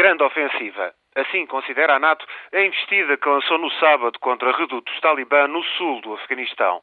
grande ofensiva. Assim considera a NATO a investida que lançou no sábado contra redutos talibã no sul do Afeganistão.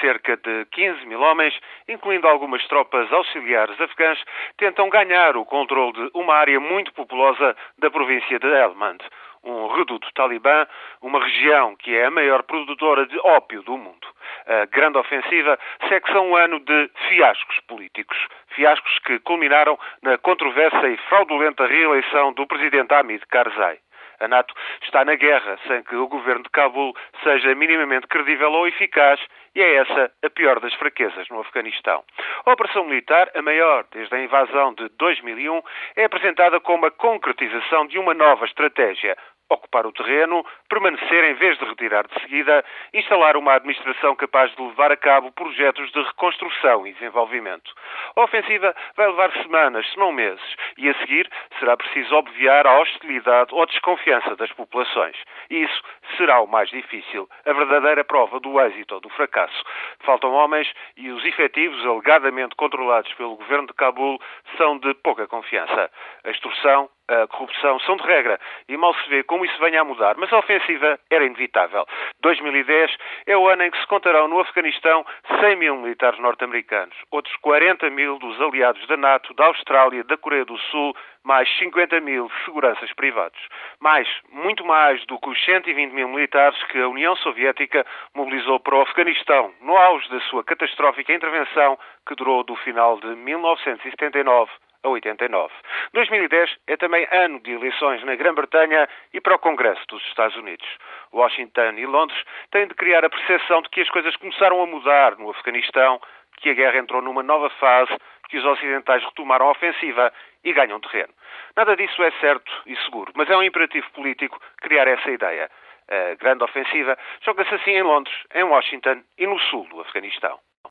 Cerca de 15 mil homens, incluindo algumas tropas auxiliares afegãs, tentam ganhar o controle de uma área muito populosa da província de Helmand, um reduto talibã, uma região que é a maior produtora de ópio do mundo. A grande ofensiva segue-se a um ano de fiascos políticos. Fiascos que culminaram na controversa e fraudulenta reeleição do presidente Hamid Karzai. A NATO está na guerra sem que o governo de Cabul seja minimamente credível ou eficaz e é essa a pior das fraquezas no Afeganistão. A operação militar, a maior desde a invasão de 2001, é apresentada como a concretização de uma nova estratégia, ocupar o terreno, permanecer em vez de retirar de seguida, instalar uma administração capaz de levar a cabo projetos de reconstrução e desenvolvimento. A ofensiva vai levar semanas, se não meses, e a seguir será preciso obviar a hostilidade ou desconfiança das populações. Isso será o mais difícil, a verdadeira prova do êxito ou do fracasso. Faltam homens e os efetivos, alegadamente controlados pelo governo de Cabul, são de pouca confiança. A extorsão, a corrupção são de regra e mal se vê como isso venha a mudar, mas a ofensiva era inevitável. 2010 é o ano em que se contarão no Afeganistão 100 mil militares norte-americanos, outros 40 mil dos aliados da NATO, da Austrália, da Coreia do Sul, mais 50 mil seguranças privados. Mais, muito mais do que os 120 mil militares que a União Soviética mobilizou para o Afeganistão no auge da sua catastrófica intervenção que durou do final de 1979 a 89. 2010 é também ano de eleições na Grã-Bretanha e para o Congresso dos Estados Unidos. Washington e Londres têm de criar a percepção de que as coisas começaram a mudar no Afeganistão, que a guerra entrou numa nova fase, que os ocidentais retomaram a ofensiva e ganham terreno. Nada disso é certo e seguro, mas é um imperativo político criar essa ideia. A grande ofensiva joga-se assim em Londres, em Washington e no sul do Afeganistão.